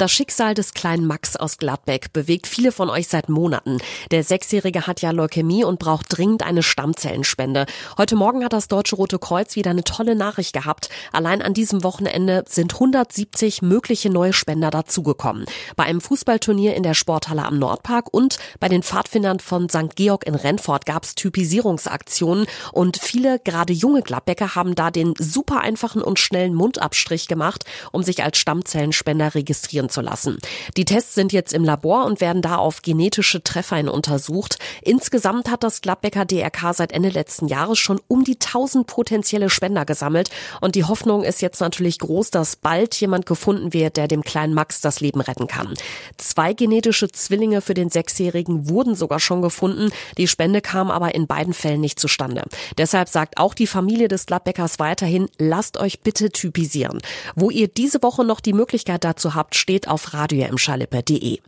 Das Schicksal des kleinen Max aus Gladbeck bewegt viele von euch seit Monaten. Der Sechsjährige hat ja Leukämie und braucht dringend eine Stammzellenspende. Heute Morgen hat das Deutsche Rote Kreuz wieder eine tolle Nachricht gehabt. Allein an diesem Wochenende sind 170 mögliche neue Spender dazugekommen. Bei einem Fußballturnier in der Sporthalle am Nordpark und bei den Pfadfindern von St. Georg in Rennfort gab es Typisierungsaktionen und viele, gerade junge Gladbecker, haben da den super einfachen und schnellen Mundabstrich gemacht, um sich als Stammzellenspender registrieren zu lassen. Die Tests sind jetzt im Labor und werden da auf genetische Treffer untersucht. Insgesamt hat das Gladbecker DRK seit Ende letzten Jahres schon um die 1000 potenzielle Spender gesammelt und die Hoffnung ist jetzt natürlich groß, dass bald jemand gefunden wird, der dem kleinen Max das Leben retten kann. Zwei genetische Zwillinge für den Sechsjährigen wurden sogar schon gefunden. Die Spende kam aber in beiden Fällen nicht zustande. Deshalb sagt auch die Familie des Gladbeckers weiterhin, lasst euch bitte typisieren. Wo ihr diese Woche noch die Möglichkeit dazu habt, steht steht auf radioemschalippe.de.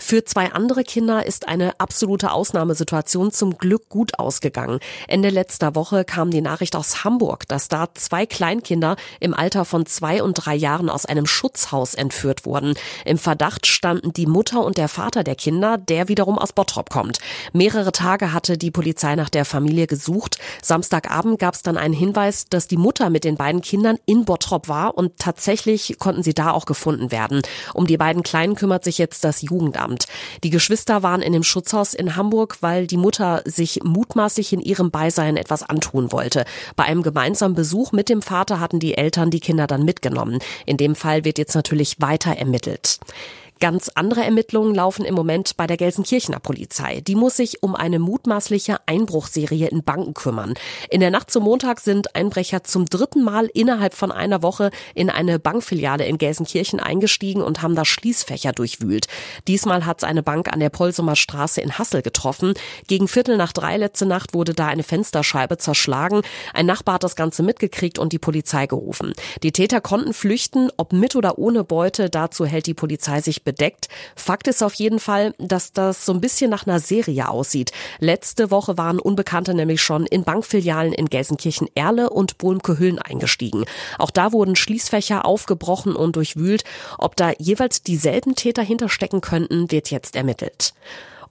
Für zwei andere Kinder ist eine absolute Ausnahmesituation zum Glück gut ausgegangen. Ende letzter Woche kam die Nachricht aus Hamburg, dass da zwei Kleinkinder im Alter von zwei und drei Jahren aus einem Schutzhaus entführt wurden. Im Verdacht standen die Mutter und der Vater der Kinder, der wiederum aus Bottrop kommt. Mehrere Tage hatte die Polizei nach der Familie gesucht. Samstagabend gab es dann einen Hinweis, dass die Mutter mit den beiden Kindern in Bottrop war und tatsächlich konnten sie da auch gefunden werden. Um die beiden Kleinen kümmert sich jetzt das Jugendamt. Jugendamt. Die Geschwister waren in dem Schutzhaus in Hamburg, weil die Mutter sich mutmaßlich in ihrem Beisein etwas antun wollte. Bei einem gemeinsamen Besuch mit dem Vater hatten die Eltern die Kinder dann mitgenommen. In dem Fall wird jetzt natürlich weiter ermittelt. Ganz andere Ermittlungen laufen im Moment bei der Gelsenkirchener Polizei. Die muss sich um eine mutmaßliche Einbruchserie in Banken kümmern. In der Nacht zum Montag sind Einbrecher zum dritten Mal innerhalb von einer Woche in eine Bankfiliale in Gelsenkirchen eingestiegen und haben da Schließfächer durchwühlt. Diesmal hat es eine Bank an der Polsumer Straße in Hassel getroffen. Gegen Viertel nach drei letzte Nacht wurde da eine Fensterscheibe zerschlagen. Ein Nachbar hat das Ganze mitgekriegt und die Polizei gerufen. Die Täter konnten flüchten, ob mit oder ohne Beute. Dazu hält die Polizei sich bedeckt. Fakt ist auf jeden Fall, dass das so ein bisschen nach einer Serie aussieht. Letzte Woche waren Unbekannte nämlich schon in Bankfilialen in Gelsenkirchen-Erle und Bohmke-Hüllen eingestiegen. Auch da wurden Schließfächer aufgebrochen und durchwühlt. Ob da jeweils dieselben Täter hinterstecken könnten, wird jetzt ermittelt.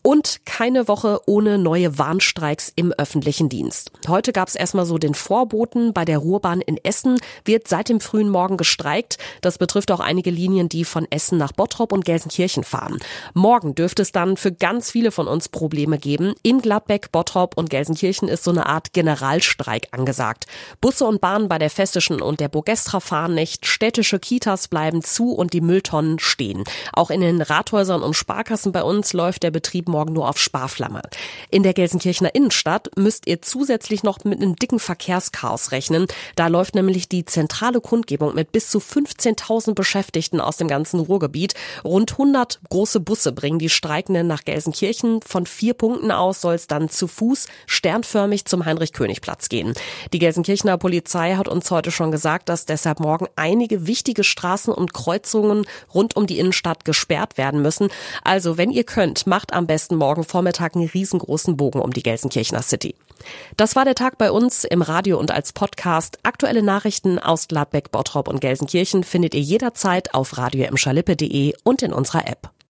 Und keine Woche ohne neue Warnstreiks im öffentlichen Dienst. Heute gab es erstmal so den Vorboten. Bei der Ruhrbahn in Essen wird seit dem frühen Morgen gestreikt. Das betrifft auch einige Linien, die von Essen nach Bottrop und Gelsenkirchen fahren. Morgen dürfte es dann für ganz viele von uns Probleme geben. In Gladbeck, Bottrop und Gelsenkirchen ist so eine Art Generalstreik angesagt. Busse und Bahnen bei der Festischen und der Bogestra fahren nicht. Städtische Kitas bleiben zu und die Mülltonnen stehen. Auch in den Rathäusern und Sparkassen bei uns läuft der Betrieb morgen nur auf Sparflamme. In der Gelsenkirchener Innenstadt müsst ihr zusätzlich noch mit einem dicken Verkehrschaos rechnen. Da läuft nämlich die zentrale Kundgebung mit bis zu 15.000 Beschäftigten aus dem ganzen Ruhrgebiet. Rund 100 große Busse bringen die Streikenden nach Gelsenkirchen. Von vier Punkten aus soll es dann zu Fuß sternförmig zum Heinrich-König-Platz gehen. Die Gelsenkirchener Polizei hat uns heute schon gesagt, dass deshalb morgen einige wichtige Straßen und Kreuzungen rund um die Innenstadt gesperrt werden müssen. Also, wenn ihr könnt, macht am besten besten morgen Vormittag einen riesengroßen Bogen um die Gelsenkirchener City. Das war der Tag bei uns im Radio und als Podcast. Aktuelle Nachrichten aus Gladbeck, Bottrop und Gelsenkirchen findet ihr jederzeit auf radio und in unserer App.